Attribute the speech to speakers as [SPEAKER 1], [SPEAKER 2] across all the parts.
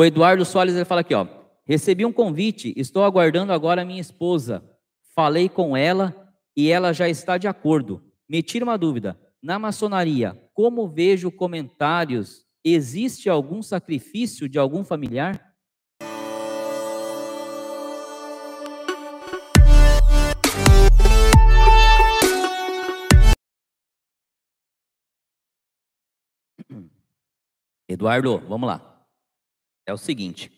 [SPEAKER 1] O Eduardo Soares ele fala aqui, ó. Recebi um convite, estou aguardando agora a minha esposa. Falei com ela e ela já está de acordo. Me tira uma dúvida. Na maçonaria, como vejo comentários, existe algum sacrifício de algum familiar? Eduardo, vamos lá. É o seguinte.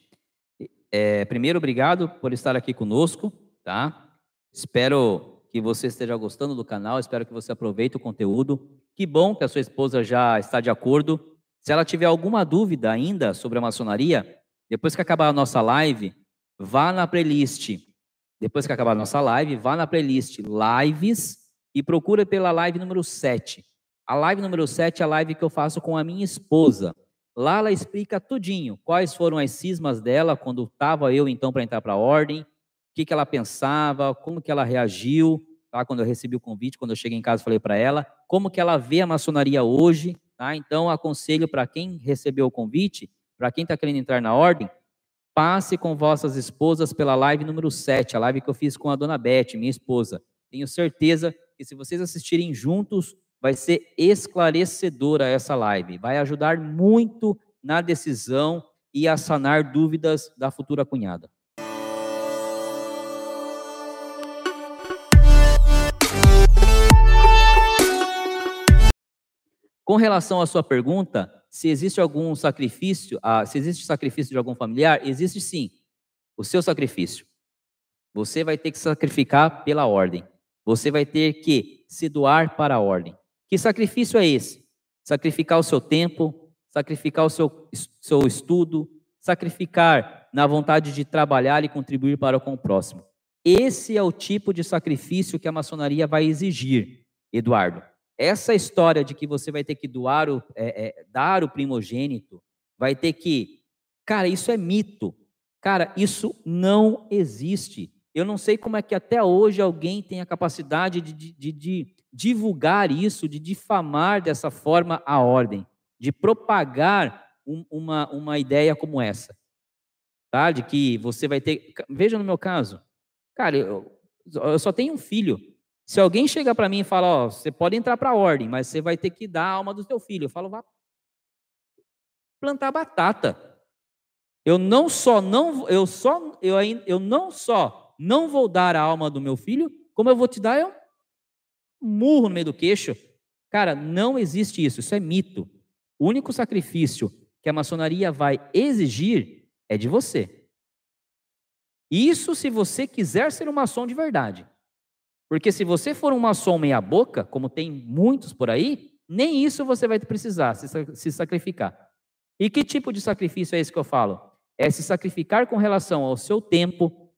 [SPEAKER 1] É, primeiro, obrigado por estar aqui conosco, tá? Espero que você esteja gostando do canal, espero que você aproveite o conteúdo. Que bom que a sua esposa já está de acordo. Se ela tiver alguma dúvida ainda sobre a maçonaria, depois que acabar a nossa live, vá na playlist. Depois que acabar a nossa live, vá na playlist Lives e procura pela live número 7. A live número 7 é a live que eu faço com a minha esposa. Lá ela explica tudinho, quais foram as cismas dela quando estava eu então para entrar para a ordem, o que, que ela pensava, como que ela reagiu, tá? Quando eu recebi o convite, quando eu cheguei em casa falei para ela, como que ela vê a maçonaria hoje, tá? Então aconselho para quem recebeu o convite, para quem está querendo entrar na ordem, passe com vossas esposas pela live número 7, a live que eu fiz com a dona Beth, minha esposa. Tenho certeza que se vocês assistirem juntos, vai ser esclarecedora essa live, vai ajudar muito na decisão e a sanar dúvidas da futura cunhada. Com relação à sua pergunta, se existe algum sacrifício, ah, se existe sacrifício de algum familiar, existe sim. O seu sacrifício. Você vai ter que sacrificar pela ordem. Você vai ter que se doar para a ordem. Que sacrifício é esse? Sacrificar o seu tempo, sacrificar o seu, seu estudo, sacrificar na vontade de trabalhar e contribuir para com o próximo. Esse é o tipo de sacrifício que a maçonaria vai exigir, Eduardo. Essa história de que você vai ter que doar o, é, é, dar o primogênito, vai ter que. Cara, isso é mito. Cara, isso não existe. Eu não sei como é que até hoje alguém tem a capacidade de, de, de divulgar isso, de difamar dessa forma a ordem, de propagar um, uma, uma ideia como essa. Tá? De que você vai ter. Veja no meu caso. Cara, eu, eu só tenho um filho. Se alguém chega para mim e fala, ó, você pode entrar para a ordem, mas você vai ter que dar a alma do teu filho. Eu falo, vá plantar batata. Eu não só não eu só eu, eu não só não vou dar a alma do meu filho, como eu vou te dar eu murro no meio do queixo. Cara, não existe isso, isso é mito. O único sacrifício que a maçonaria vai exigir é de você. Isso se você quiser ser um maçom de verdade. Porque se você for um maçom meia-boca, como tem muitos por aí, nem isso você vai precisar se sacrificar. E que tipo de sacrifício é esse que eu falo? É se sacrificar com relação ao seu tempo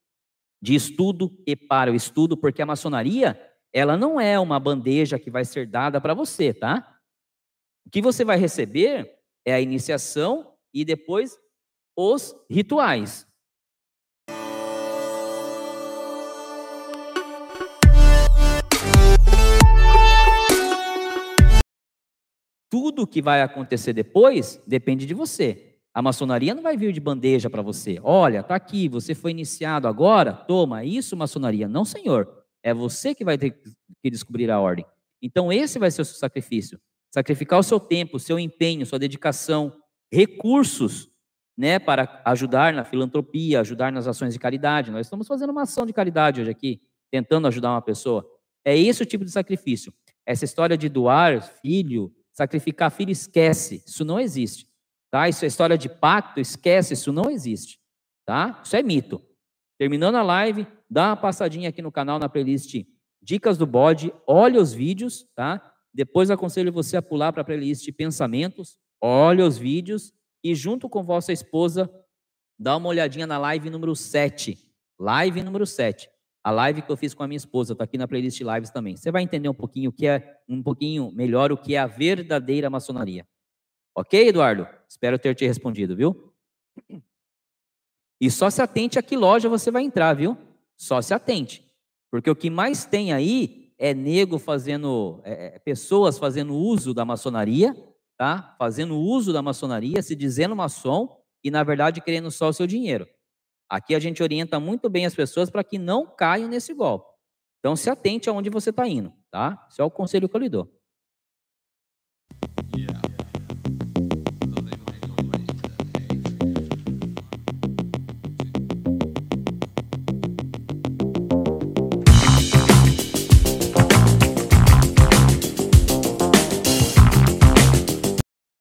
[SPEAKER 1] de estudo e para o estudo, porque a maçonaria ela não é uma bandeja que vai ser dada para você, tá? O que você vai receber é a iniciação e depois os rituais. Tudo que vai acontecer depois depende de você. A maçonaria não vai vir de bandeja para você. Olha, tá aqui, você foi iniciado agora, toma isso, maçonaria. Não, senhor. É você que vai ter que descobrir a ordem. Então, esse vai ser o seu sacrifício. Sacrificar o seu tempo, o seu empenho, sua dedicação, recursos, né, para ajudar na filantropia, ajudar nas ações de caridade. Nós estamos fazendo uma ação de caridade hoje aqui, tentando ajudar uma pessoa. É esse o tipo de sacrifício. Essa história de doar filho, sacrificar filho, esquece. Isso não existe. Tá? Isso é história de pacto, esquece, isso não existe. Tá? Isso é mito. Terminando a live, dá uma passadinha aqui no canal na playlist Dicas do Bode, olha os vídeos, tá? Depois aconselho você a pular para a playlist Pensamentos, olha os vídeos e junto com vossa esposa dá uma olhadinha na live número 7. Live número 7. A live que eu fiz com a minha esposa, está aqui na playlist Lives também. Você vai entender um pouquinho o que é um pouquinho melhor o que é a verdadeira maçonaria. OK, Eduardo? Espero ter te respondido, viu? E só se atente a que loja você vai entrar, viu? Só se atente. Porque o que mais tem aí é nego fazendo, é, é, pessoas fazendo uso da maçonaria, tá? Fazendo uso da maçonaria, se dizendo maçom, e, na verdade, querendo só o seu dinheiro. Aqui a gente orienta muito bem as pessoas para que não caiam nesse golpe. Então, se atente aonde você está indo, tá? Esse é o conselho que eu lhe dou.